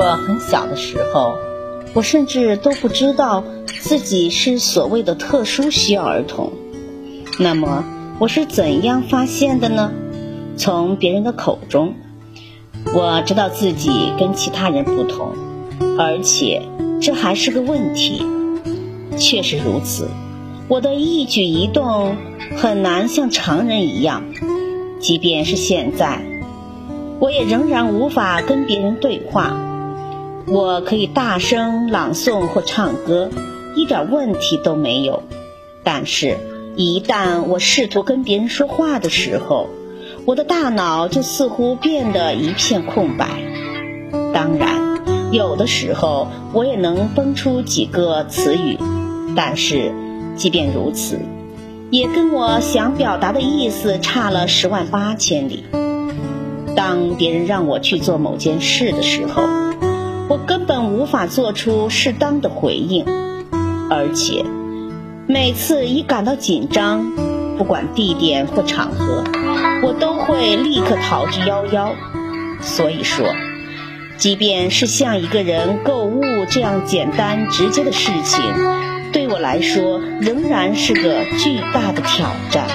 我很小的时候，我甚至都不知道自己是所谓的特殊需要儿童。那么，我是怎样发现的呢？从别人的口中，我知道自己跟其他人不同，而且这还是个问题。确实如此，我的一举一动很难像常人一样，即便是现在，我也仍然无法跟别人对话。我可以大声朗诵或唱歌，一点问题都没有。但是，一旦我试图跟别人说话的时候，我的大脑就似乎变得一片空白。当然，有的时候我也能蹦出几个词语，但是即便如此，也跟我想表达的意思差了十万八千里。当别人让我去做某件事的时候，我根本无法做出适当的回应，而且每次一感到紧张，不管地点或场合。我都会立刻逃之夭夭。所以说，即便是向一个人购物这样简单直接的事情，对我来说仍然是个巨大的挑战。